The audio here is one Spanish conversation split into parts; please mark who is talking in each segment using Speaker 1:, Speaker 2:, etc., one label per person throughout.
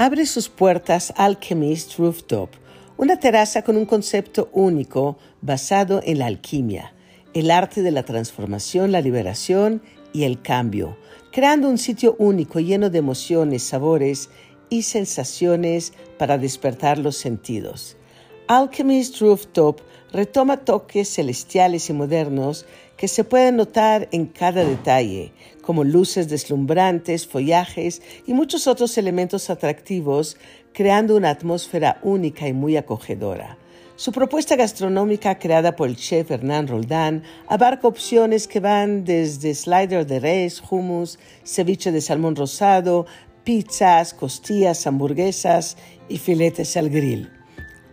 Speaker 1: abre sus puertas Alchemist Rooftop, una terraza con un concepto único basado en la alquimia, el arte de la transformación, la liberación y el cambio, creando un sitio único lleno de emociones, sabores y sensaciones para despertar los sentidos. Alchemist Rooftop retoma toques celestiales y modernos que se pueden notar en cada detalle, como luces deslumbrantes, follajes y muchos otros elementos atractivos, creando una atmósfera única y muy acogedora. Su propuesta gastronómica, creada por el chef Hernán Roldán, abarca opciones que van desde slider de res, hummus, ceviche de salmón rosado, pizzas, costillas, hamburguesas y filetes al grill.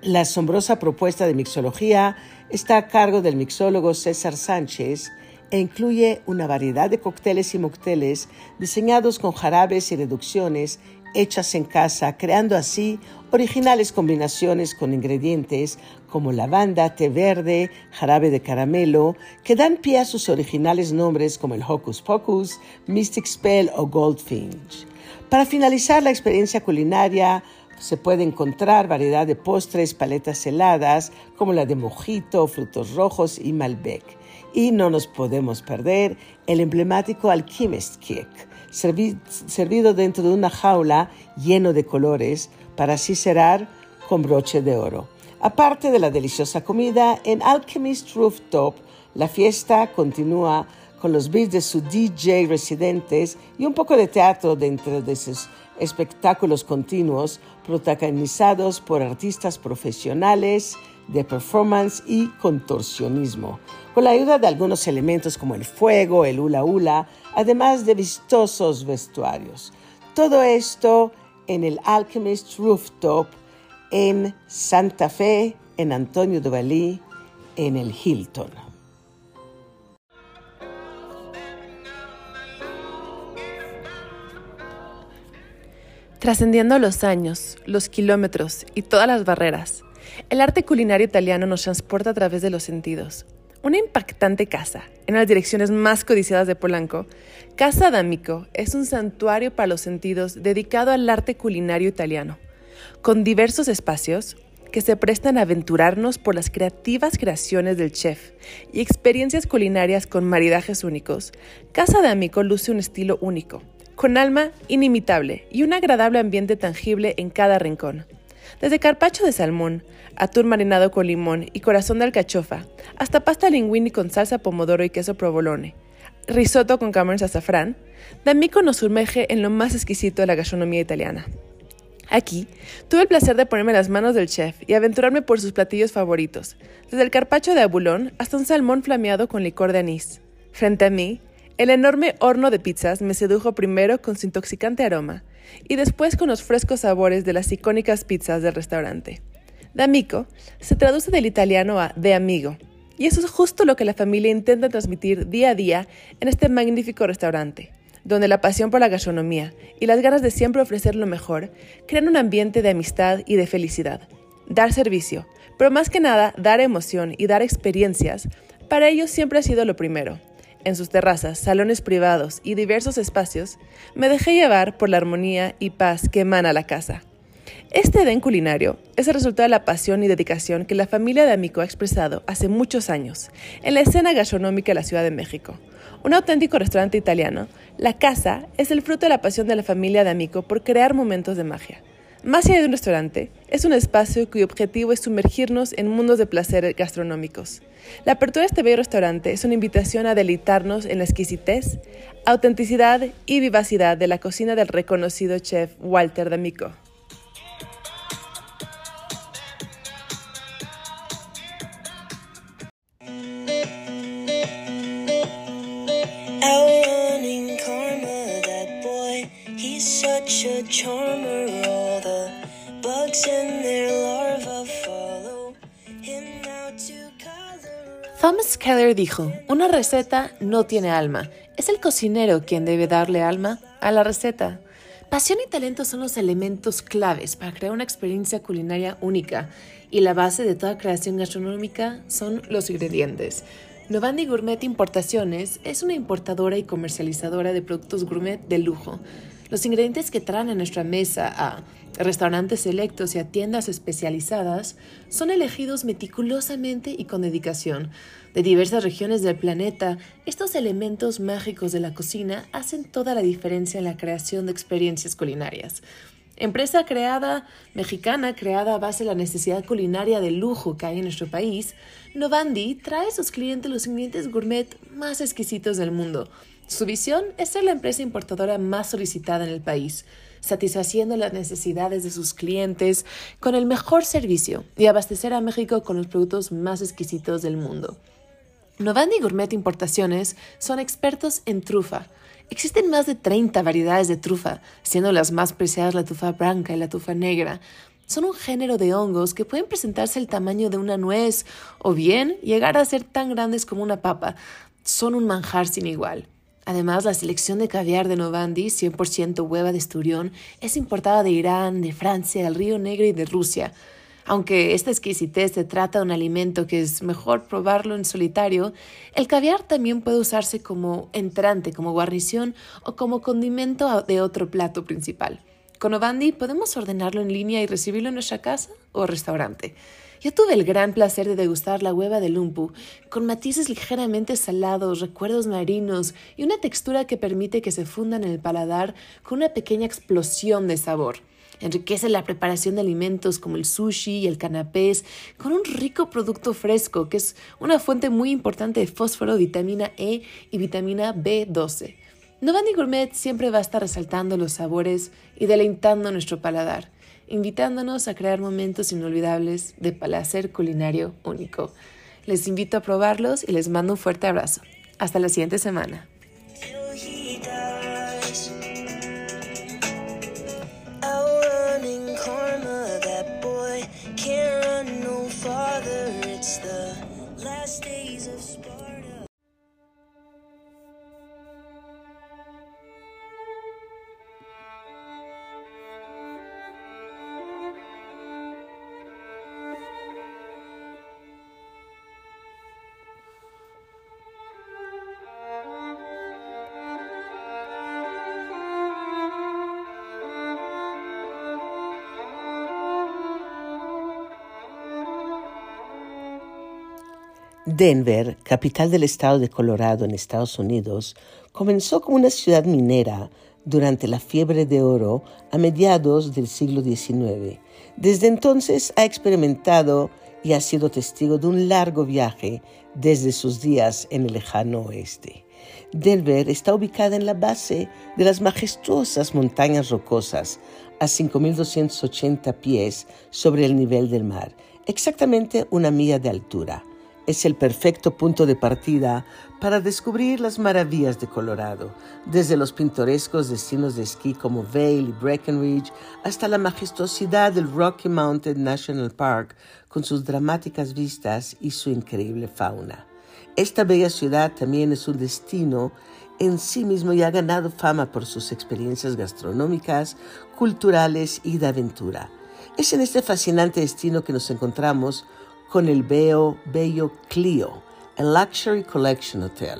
Speaker 1: La asombrosa propuesta de mixología está a cargo del mixólogo César Sánchez e incluye una variedad de cócteles y mocteles diseñados con jarabes y reducciones hechas en casa, creando así originales combinaciones con ingredientes como lavanda, té verde, jarabe de caramelo, que dan pie a sus originales nombres como el Hocus Pocus, Mystic Spell o Goldfinch. Para finalizar la experiencia culinaria, se puede encontrar variedad de postres, paletas heladas, como la de mojito, frutos rojos y Malbec. Y no nos podemos perder el emblemático Alchemist Cake, servido dentro de una jaula lleno de colores para así cerrar con broche de oro. Aparte de la deliciosa comida, en Alchemist Rooftop la fiesta continúa con los beats de su DJ residentes y un poco de teatro dentro de sus espectáculos continuos protagonizados por artistas profesionales de performance y contorsionismo, con la ayuda de algunos elementos como el fuego, el hula hula, además de vistosos vestuarios. Todo esto en el Alchemist Rooftop en Santa Fe, en Antonio de Valí, en el Hilton.
Speaker 2: Trascendiendo los años, los kilómetros y todas las barreras, el arte culinario italiano nos transporta a través de los sentidos. Una impactante casa, en las direcciones más codiciadas de Polanco, Casa D'Amico es un santuario para los sentidos dedicado al arte culinario italiano, con diversos espacios que se prestan a aventurarnos por las creativas creaciones del chef y experiencias culinarias con maridajes únicos. Casa D'Amico luce un estilo único, con alma inimitable y un agradable ambiente tangible en cada rincón. Desde carpacho de salmón, atún marinado con limón y corazón de alcachofa, hasta pasta linguini con salsa pomodoro y queso provolone, risotto con camarones azafrán, D'Amico nos sumerge en lo más exquisito de la gastronomía italiana. Aquí tuve el placer de ponerme las manos del chef y aventurarme por sus platillos favoritos, desde el carpacho de abulón hasta un salmón flameado con licor de anís. Frente a mí, el enorme horno de pizzas me sedujo primero con su intoxicante aroma y después con los frescos sabores de las icónicas pizzas del restaurante. D'amico se traduce del italiano a de amigo, y eso es justo lo que la familia intenta transmitir día a día en este magnífico restaurante, donde la pasión por la gastronomía y las ganas de siempre ofrecer lo mejor crean un ambiente de amistad y de felicidad. Dar servicio, pero más que nada dar emoción y dar experiencias, para ellos siempre ha sido lo primero en sus terrazas, salones privados y diversos espacios, me dejé llevar por la armonía y paz que emana la casa. Este Edén culinario es el resultado de la pasión y dedicación que la familia de Amico ha expresado hace muchos años en la escena gastronómica de la Ciudad de México. Un auténtico restaurante italiano, la casa es el fruto de la pasión de la familia de Amico por crear momentos de magia. Más allá de un restaurante, es un espacio cuyo objetivo es sumergirnos en mundos de placer gastronómicos. La apertura de este bello restaurante es una invitación a deleitarnos en la exquisitez, autenticidad y vivacidad de la cocina del reconocido chef Walter D'Amico.
Speaker 3: Thomas Keller dijo, una receta no tiene alma, es el cocinero quien debe darle alma a la receta. Pasión y talento son los elementos claves para crear una experiencia culinaria única y la base de toda creación gastronómica son los ingredientes. Novandi Gourmet Importaciones es una importadora y comercializadora de productos gourmet de lujo Los ingredientes que traen a nuestra mesa a restaurantes selectos y a tiendas especializadas son elegidos meticulosamente y con dedicación. De diversas regiones del planeta, estos elementos mágicos de la cocina hacen toda la diferencia en la creación de experiencias culinarias. Empresa creada, mexicana, creada a base de la necesidad culinaria de lujo que hay en nuestro país, Novandi trae a sus clientes los ingredientes gourmet más exquisitos del mundo. Su visión es ser la empresa importadora más solicitada en el país, satisfaciendo las necesidades de sus clientes con el mejor servicio y abastecer a México con los productos más exquisitos del mundo. Novandi Gourmet Importaciones son expertos en trufa, Existen más de 30 variedades de trufa, siendo las más preciadas la trufa blanca y la trufa negra. Son un género de hongos que pueden presentarse el tamaño de una nuez o bien llegar a ser tan grandes como una papa. Son un manjar sin igual. Además, la selección de caviar de Novandi, 100% hueva de esturión, es importada de Irán, de Francia, del Río Negro y de Rusia. Aunque esta exquisitez se trata de un alimento que es mejor probarlo en solitario, el caviar también puede usarse como entrante, como guarnición o como condimento de otro plato principal. Con Ovandi podemos ordenarlo en línea y recibirlo en nuestra casa o restaurante. Yo tuve el gran placer de degustar la hueva de lumpu, con matices ligeramente salados, recuerdos marinos y una textura que permite que se fundan en el paladar con una pequeña explosión de sabor. Enriquece la preparación de alimentos como el sushi y el canapés con un rico producto fresco que es una fuente muy importante de fósforo, vitamina E y vitamina B12. Novani Gourmet siempre va a estar resaltando los sabores y deleitando nuestro paladar, invitándonos a crear momentos inolvidables de placer culinario único. Les invito a probarlos y les mando un fuerte abrazo. Hasta la siguiente semana.
Speaker 1: Denver, capital del estado de Colorado en Estados Unidos, comenzó como una ciudad minera durante la fiebre de oro a mediados del siglo XIX. Desde entonces ha experimentado y ha sido testigo de un largo viaje desde sus días en el lejano oeste. Denver está ubicada en la base de las majestuosas montañas rocosas a 5.280 pies sobre el nivel del mar, exactamente una milla de altura es el perfecto punto de partida para descubrir las maravillas de Colorado, desde los pintorescos destinos de esquí como Vail y Breckenridge hasta la majestuosidad del Rocky Mountain National Park con sus dramáticas vistas y su increíble fauna. Esta bella ciudad también es un destino en sí mismo y ha ganado fama por sus experiencias gastronómicas, culturales y de aventura. Es en este fascinante destino que nos encontramos con el bello, bello Clio, el Luxury Collection Hotel.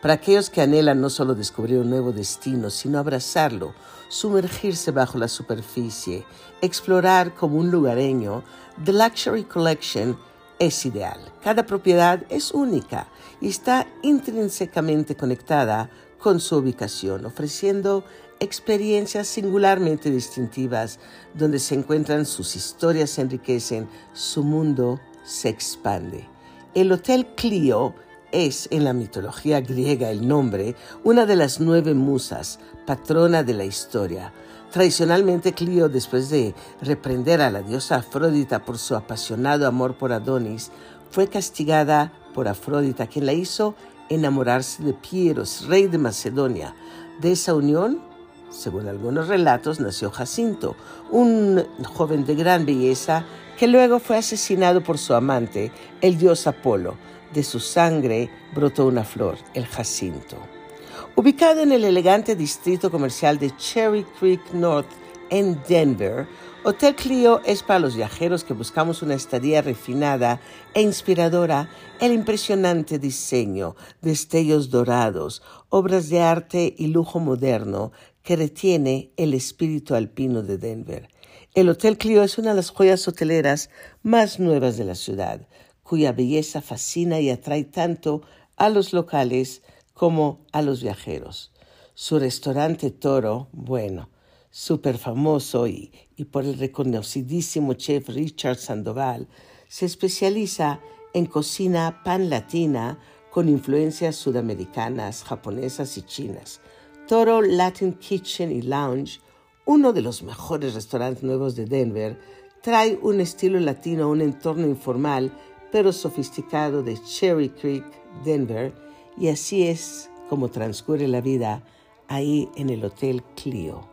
Speaker 1: Para aquellos que anhelan no solo descubrir un nuevo destino, sino abrazarlo, sumergirse bajo la superficie, explorar como un lugareño, The Luxury Collection es ideal. Cada propiedad es única y está intrínsecamente conectada con su ubicación, ofreciendo experiencias singularmente distintivas donde se encuentran sus historias, enriquecen, su mundo se expande. El Hotel Clio es, en la mitología griega el nombre, una de las nueve musas, patrona de la historia. Tradicionalmente Clio, después de reprender a la diosa Afrodita por su apasionado amor por Adonis, fue castigada por Afrodita, quien la hizo enamorarse de Pieros, rey de Macedonia. De esa unión, según algunos relatos, nació Jacinto, un joven de gran belleza que luego fue asesinado por su amante, el dios Apolo. De su sangre brotó una flor, el jacinto. Ubicado en el elegante distrito comercial de Cherry Creek North en Denver, Hotel Clio es para los viajeros que buscamos una estadía refinada e inspiradora el impresionante diseño, destellos dorados, obras de arte y lujo moderno que retiene el espíritu alpino de Denver. El Hotel Clio es una de las joyas hoteleras más nuevas de la ciudad, cuya belleza fascina y atrae tanto a los locales como a los viajeros. Su restaurante Toro, bueno, súper famoso y, y, por el reconocidísimo chef Richard Sandoval, se especializa en cocina pan latina con influencias sudamericanas, japonesas y chinas. Toro Latin Kitchen y Lounge, uno de los mejores restaurantes nuevos de Denver, trae un estilo latino un entorno informal pero sofisticado de Cherry Creek, Denver, y así es como transcurre la vida ahí en el Hotel Clio.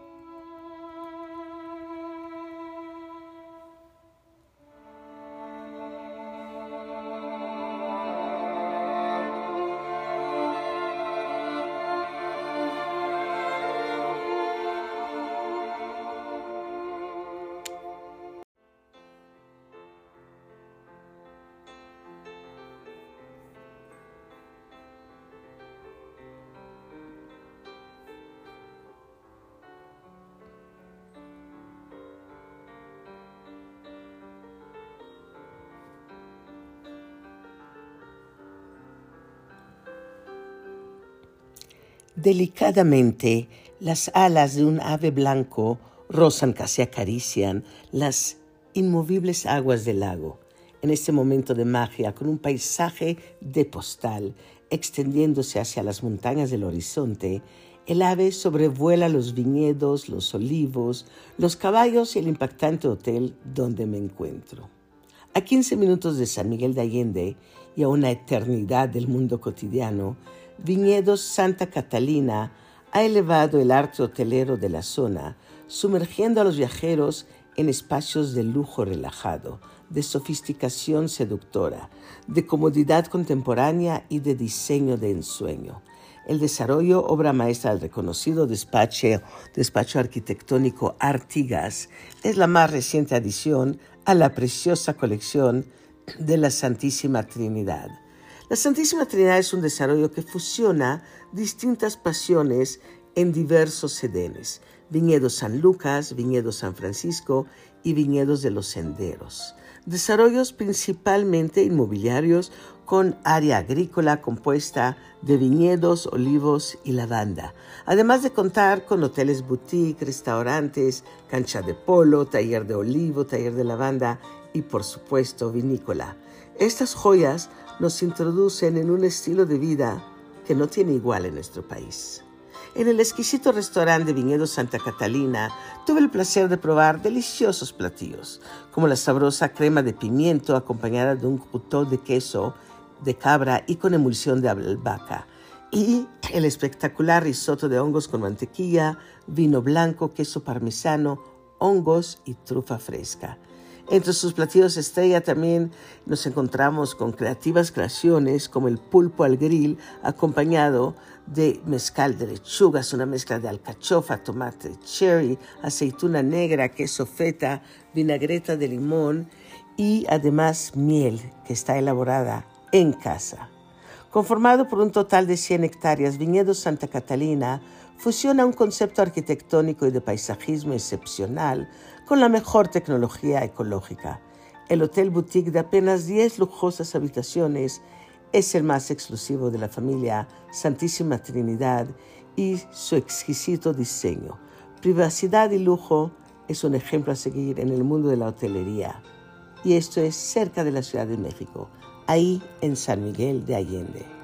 Speaker 1: Delicadamente, las alas de un ave blanco rozan, casi acarician las inmovibles aguas del lago. En este momento de magia, con un paisaje de postal extendiéndose hacia las montañas del horizonte, el ave sobrevuela los viñedos, los olivos, los caballos y el impactante hotel donde me encuentro. A 15 minutos de San Miguel de Allende y a una eternidad del mundo cotidiano, Viñedos Santa Catalina ha elevado el arte hotelero de la zona, sumergiendo a los viajeros en espacios de lujo relajado, de sofisticación seductora, de comodidad contemporánea y de diseño de ensueño. El desarrollo, obra maestra del reconocido despacho, despacho arquitectónico Artigas, es la más reciente adición a la preciosa colección de la Santísima Trinidad la Santísima Trinidad es un desarrollo que fusiona distintas pasiones en diversos edenes, viñedos San Lucas, viñedos San Francisco y viñedos de los senderos. Desarrollos principalmente inmobiliarios con área agrícola compuesta de viñedos, olivos y lavanda, además de contar con hoteles boutique, restaurantes, cancha de polo, taller de olivo, taller de lavanda y por supuesto vinícola. Estas joyas nos introducen en un estilo de vida que no tiene igual en nuestro país. En el exquisito restaurante de Viñedo Santa Catalina tuve el placer de probar deliciosos platillos, como la sabrosa crema de pimiento acompañada de un cutó de queso de cabra y con emulsión de albahaca, y el espectacular risotto de hongos con mantequilla, vino blanco, queso parmesano, hongos y trufa fresca. Entre sus platillos estrella también nos encontramos con creativas creaciones como el pulpo al grill acompañado de mezcal de lechugas, una mezcla de alcachofa, tomate, cherry, aceituna negra, queso feta, vinagreta de limón y además miel que está elaborada en casa. Conformado por un total de 100 hectáreas, Viñedo Santa Catalina fusiona un concepto arquitectónico y de paisajismo excepcional con la mejor tecnología ecológica. El Hotel Boutique de apenas 10 lujosas habitaciones es el más exclusivo de la familia Santísima Trinidad y su exquisito diseño. Privacidad y lujo es un ejemplo a seguir en el mundo de la hotelería. Y esto es cerca de la Ciudad de México, ahí en San Miguel de Allende.